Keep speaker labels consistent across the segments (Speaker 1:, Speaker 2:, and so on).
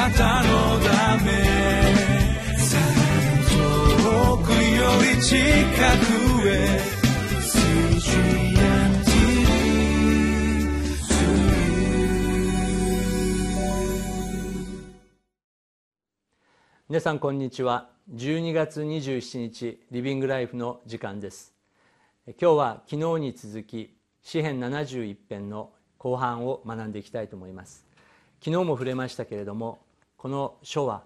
Speaker 1: なたのため遠くより近くへ
Speaker 2: 皆さんこんにちは。12月27日リビングライフの時間です。今日は昨日に続き詩編71編の後半を学んでいきたいと思います。昨日も触れましたけれどもこの書は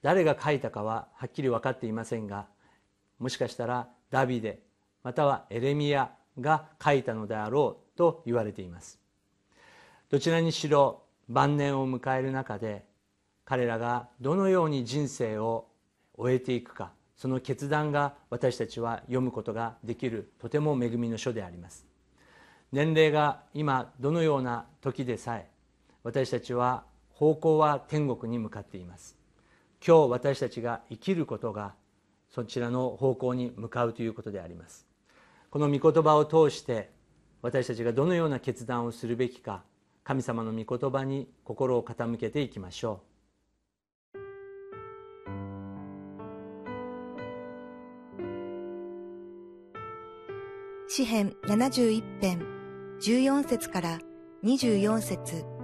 Speaker 2: 誰が書いたかははっきり分かっていませんがもしかしたらダビデまたはエレミアが書いたのであろうと言われています。どちらにしろ晩年を迎える中で彼らがどのように人生を終えていくかその決断が私たちは読むことができるとても恵みの書であります。年齢が今どのような時でさえ私たちは方向は天国に向かっています。今日私たちが生きることがそちらの方向に向かうということであります。この御言葉を通して私たちがどのような決断をするべきか神様の御言葉に心を傾けていきましょう。
Speaker 3: 詩編71編14節から24節。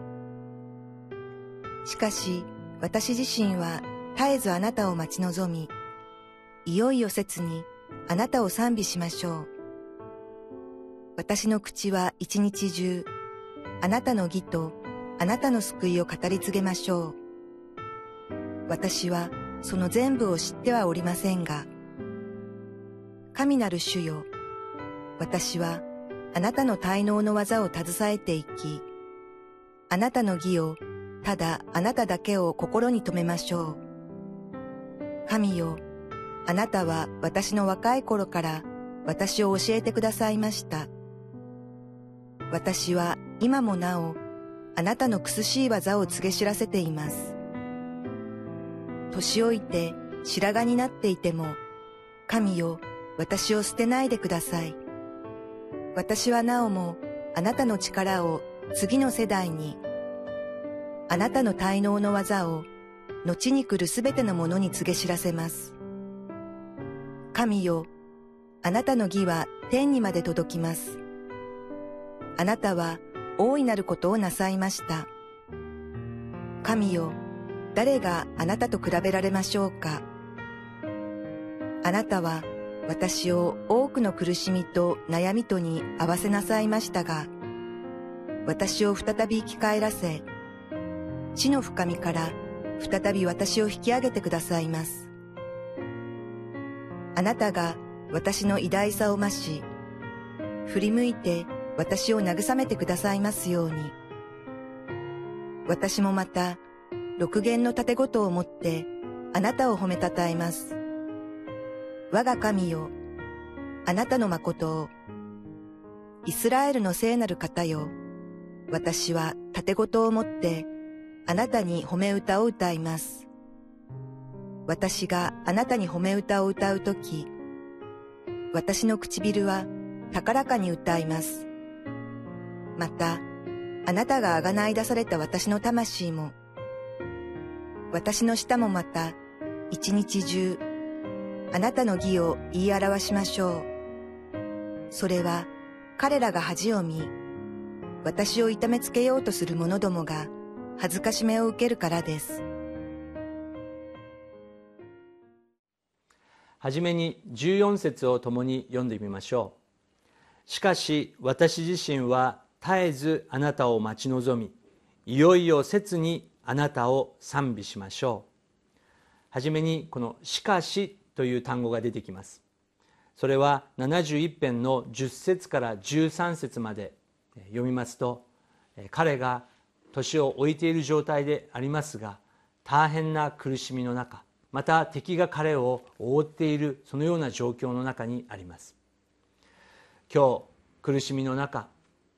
Speaker 3: しかし私自身は絶えずあなたを待ち望み、いよいよ切にあなたを賛美しましょう。私の口は一日中、あなたの義とあなたの救いを語り継げましょう。私はその全部を知ってはおりませんが、神なる主よ、私はあなたの滞納の技を携えていき、あなたの義をただあなただけを心に留めましょう。神よ、あなたは私の若い頃から私を教えてくださいました。私は今もなお、あなたの苦しい技を告げ知らせています。年老いて白髪になっていても、神よ、私を捨てないでください。私はなおもあなたの力を次の世代に、あなたの滞納の技を後に来るすべてのものに告げ知らせます。神よ、あなたの義は天にまで届きます。あなたは大いなることをなさいました。神よ、誰があなたと比べられましょうか。あなたは私を多くの苦しみと悩みとに合わせなさいましたが、私を再び生き返らせ、地の深みから再び私を引き上げてくださいます。あなたが私の偉大さを増し、振り向いて私を慰めてくださいますように。私もまた、六弦の盾ごとを持ってあなたを褒めたたえます。我が神よ、あなたの誠を、イスラエルの聖なる方よ、私は盾ごとを持って、あなたに褒め歌を歌います。私があなたに褒め歌を歌うとき、私の唇は高らかに歌います。また、あなたがあがない出された私の魂も、私の舌もまた、一日中、あなたの義を言い表しましょう。それは彼らが恥を見、私を痛めつけようとする者どもが恥ずかしめを受けるからです。
Speaker 2: はじめに14節を共に読んでみましょう。しかし私自身は絶えずあなたを待ち望み、いよいよ切にあなたを賛美しましょう。はじめにこの「しかし」という単語が出てきますそれは71編の10節から13節まで読みますと彼が年を置いている状態でありますが大変な苦しみの中また敵が彼を覆っているそのような状況の中にあります。今日苦しみの中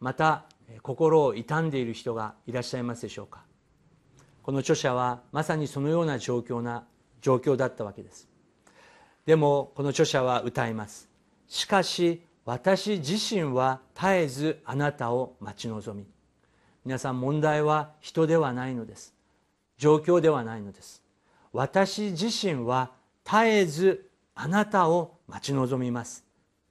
Speaker 2: また心を傷んでいる人がいらっしゃいますでしょうか。この著者はまさにそのような状況な状況だったわけです。でもこの著者は歌います。しかし私自身は絶えずあなたを待ち望み皆さん問題は人ではないのです。状況ではないのです。私自身は絶えずあなたを待ち望みます。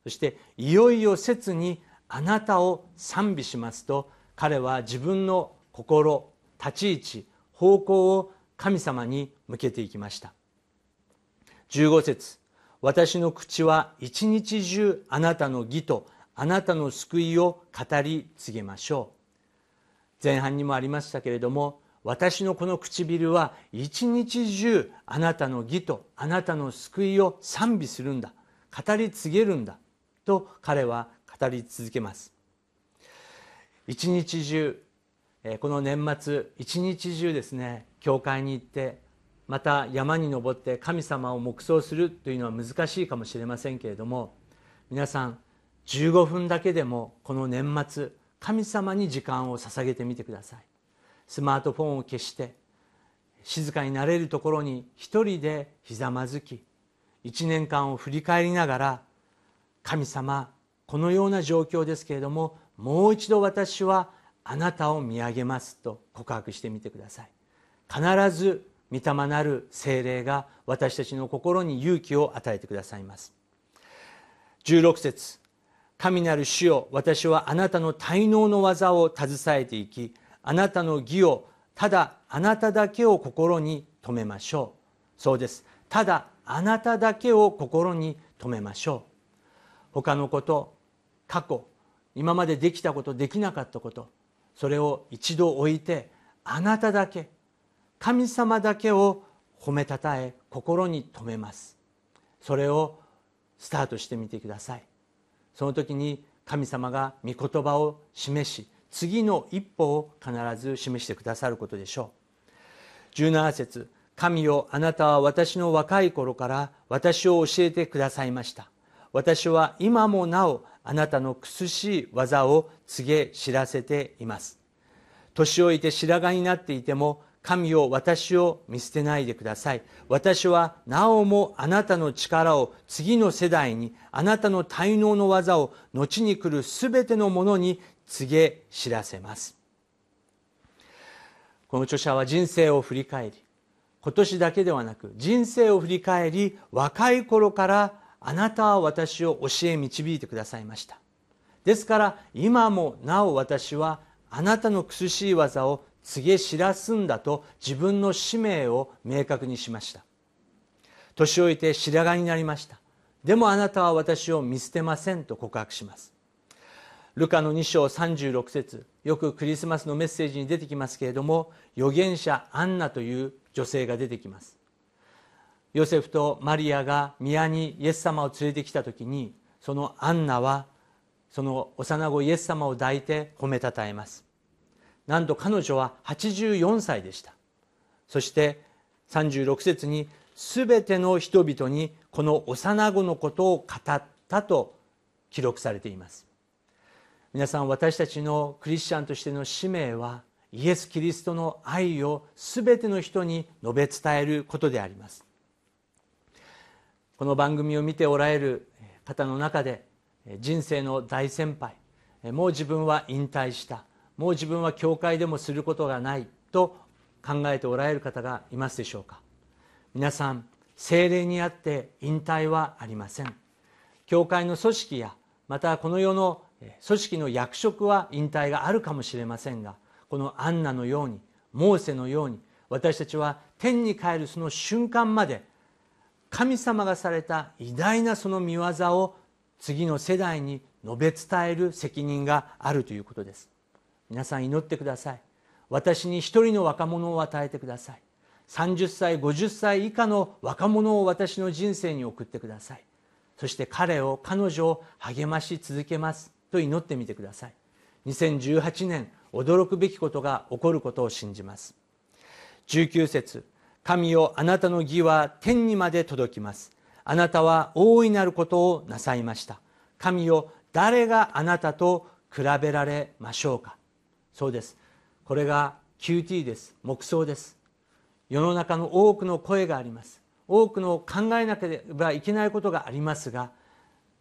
Speaker 2: そしていよいよ切にあなたを賛美しますと彼は自分の心立ち位置方向を神様に向けていきました。15節私の口は一日中あなたの義とあなたの救いを語り告げましょう。前半にもありましたけれども私のこの唇は一日中あなたの義とあなたの救いを賛美するんだ語り継げるんだと彼は語り続けます。一日中この年末一日中ですね教会に行ってまた山に登って神様を黙想するというのは難しいかもしれませんけれども皆さん15分だけでもこの年末神様に時間を捧げてみてください。スマートフォンを消して静かになれるところに一人でひざまずき1年間を振り返りながら神様このような状況ですけれどももう一度私はあなたを見上げますと告白してみてください。必ず御霊なる精霊が私たちの心に勇気を与えてくださいます。16節。神なる主よ私はあなたの滞納の技を携えていきあなたの義をただあなただけを心に留めましょう。そうです。ただあなただけを心に留めましょう。他のこと過去今までできたことできなかったことそれを一度置いてあなただけ神様だけを褒めたたえ心に留めます。それをスタートしてみてください。その時に神様が御言葉を示し次の一歩を必ず示してくださることでしょう。17節神よあなたは私の若い頃から私を教えてくださいました。私は今もなおあなたの苦しい技を告げ知らせています。年老いて白髪になっていても神よ私を見捨てないでください。私はなおもあなたの力を次の世代にあなたの滞納の技を後に来るすべてのものに告げ知らせます。この著者は人生を振り返り今年だけではなく人生を振り返り若い頃からあなたは私を教え導いてくださいました。ですから今もなお私はあなたの苦しい技を告げ知らすんだと自分の使命を明確にしました。年老いて白髪になりました。でもあなたは私を見捨てませんと告白します。ルカの2章36節よくクリスマスのメッセージに出てきますけれども預言者アンナという女性が出てきます。ヨセフとマリアが宮にイエス様を連れてきた時にそのアンナはその幼子イエス様を抱いて褒めたたえます。なんと彼女は84歳でした。そして36節に全ての人々にこの幼子のことを語ったと記録されています。皆さん私たちのクリスチャンとしての使命はイエス・キリストの愛を全ての人に述べ伝えることであります。この番組を見ておられる方の中で人生の大先輩もう自分は引退した。もう自分は教会でもすることがないと考えておられる方がいますでしょうか？皆さん精霊にあって引退はありません。教会の組織やまたこの世の組織の役職は引退があるかもしれませんがこのアンナのようにモーセのように私たちは天に帰るその瞬間まで神様がされた偉大なその見業を次の世代に述べ伝える責任があるということです。皆さん祈ってください。私に一人の若者を与えてください。30歳50歳以下の若者を私の人生に送ってください。そして彼を彼女を励まし続けます。と祈ってみてください。2018年驚くべきことが起こることを信じます。19節神よあなたの義は天にまで届きます。あなたは大いなることをなさいました。神よ誰があなたと比べられましょうか。そうです。これが QT です。黙想です。世の中の多くの声があります。多くの考えなければいけないことがありますが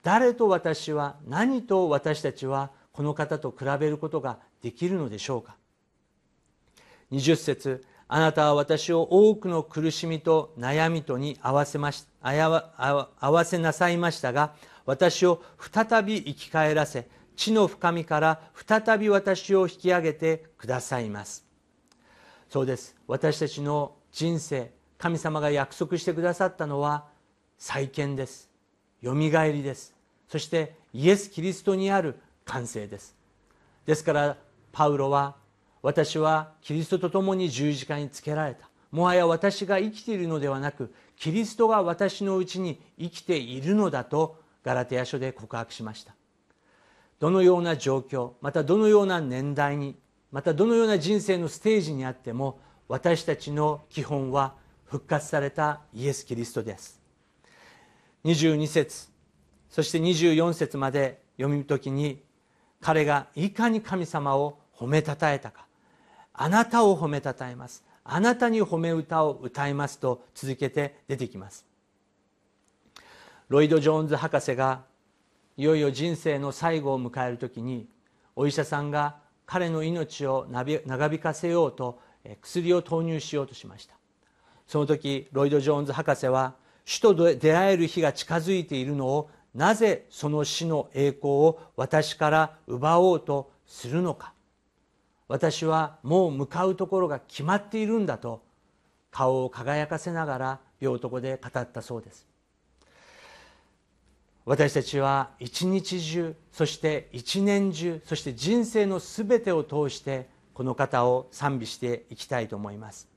Speaker 2: 誰と私は何と私たちはこの方と比べることができるのでしょうか？20節あなたは私を多くの苦しみと悩みとに合わせましあや合わせなさいましたが私を再び生き返らせ地の深みから再び私を引き上げてくださいます。そうです。私たちの人生神様が約束してくださったのは再建です。よみがえりです。そしてイエス・キリストにある完成です。ですからパウロは私はキリストと共に十字架につけられた。もはや私が生きているのではなくキリストが私のうちに生きているのだとガラテヤ書で告白しました。どのような状況またどのような年代にまたどのような人生のステージにあっても私たちの基本は復活されたイエス・キリストです。22節そして24節まで読み時に彼がいかに神様を褒めたたえたか。あなたを褒めたたえます。あなたに褒め歌を歌いますと続けて出てきます。ロイド・ジョーンズ博士がいよいよ人生の最後を迎える時にお医者さんが彼の命を長引かせようと薬を投入しようとしました。その時ロイド・ジョーンズ博士は死と出会える日が近づいているのをなぜその死の栄光を私から奪おうとするのか。私はもう向かうところが決まっているんだと顔を輝かせながら病床で語ったそうです。私たちは一日中そして一年中そして人生のすべてを通してこの方を賛美していきたいと思います。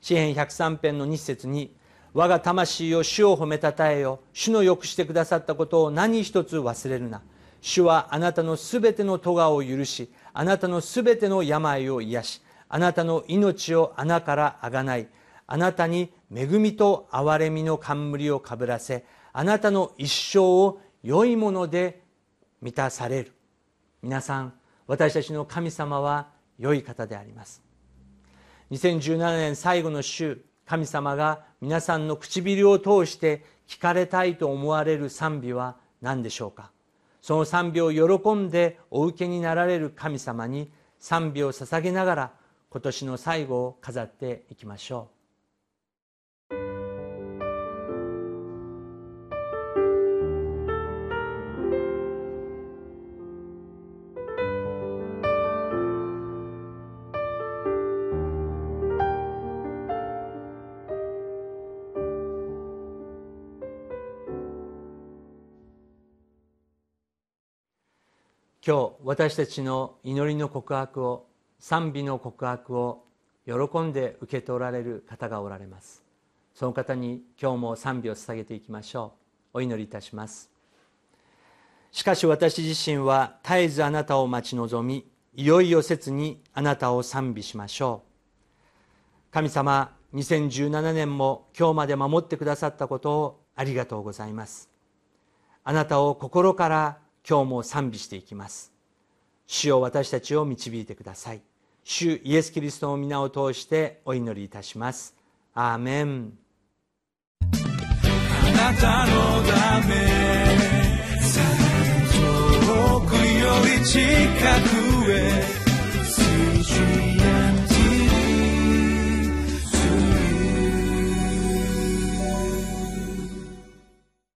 Speaker 2: 詩編103編の日節に我が魂を主を褒めたたえよ。主のよくしてくださったことを何一つ忘れるな。主はあなたのすべての咎を許しあなたのすべての病を癒しあなたの命を穴からあがない。あなたに恵みと憐れみの冠をかぶらせあなたの一生を良いもので満たされる。皆さん私たちの神様は良い方であります。2017年最後の週神様が皆さんの唇を通して聞かれたいと思われる賛美は何でしょうか？その賛美を喜んでお受けになられる神様に賛美を捧げながら今年の最後を飾っていきましょう。今日私たちの祈りの告白を賛美の告白を喜んで受け取られる方がおられます。その方に今日も賛美を捧げていきましょう。お祈りいたします。しかし私自身は絶えずあなたを待ち望みいよいよ切にあなたを賛美しましょう。神様2017年も今日まで守ってくださったことをありがとうございます。あなたを心から今日も賛美していきます。主を私たちを導いてください。主イエス・キリストの皆を通してお祈りいたします。アーメン。
Speaker 1: あなたのため遠くより近くへ。